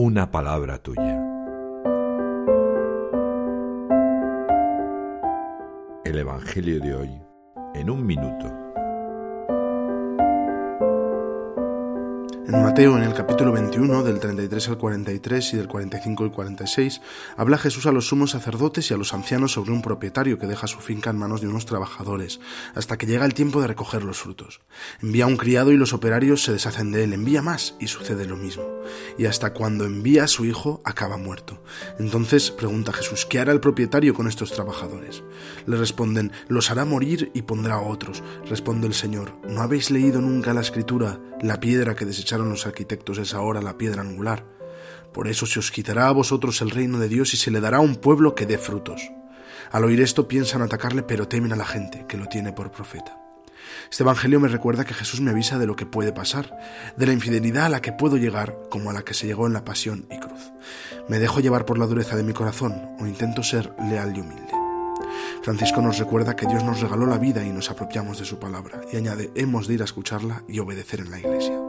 una palabra tuya. El Evangelio de hoy en un minuto. En Mateo, en el capítulo 21, del 33 al 43 y del 45 al 46, habla Jesús a los sumos sacerdotes y a los ancianos sobre un propietario que deja su finca en manos de unos trabajadores, hasta que llega el tiempo de recoger los frutos. Envía un criado y los operarios se deshacen de él, envía más y sucede lo mismo. Y hasta cuando envía a su hijo, acaba muerto. Entonces pregunta Jesús, ¿qué hará el propietario con estos trabajadores? Le responden, los hará morir y pondrá a otros. Responde el Señor, ¿no habéis leído nunca la escritura, la piedra que desecharon los arquitectos es ahora la piedra angular. Por eso se os quitará a vosotros el reino de Dios y se le dará un pueblo que dé frutos. Al oír esto piensan atacarle, pero temen a la gente que lo tiene por profeta. Este Evangelio me recuerda que Jesús me avisa de lo que puede pasar, de la infidelidad a la que puedo llegar como a la que se llegó en la pasión y cruz. ¿Me dejo llevar por la dureza de mi corazón o intento ser leal y humilde? Francisco nos recuerda que Dios nos regaló la vida y nos apropiamos de su palabra, y añade, hemos de ir a escucharla y obedecer en la iglesia.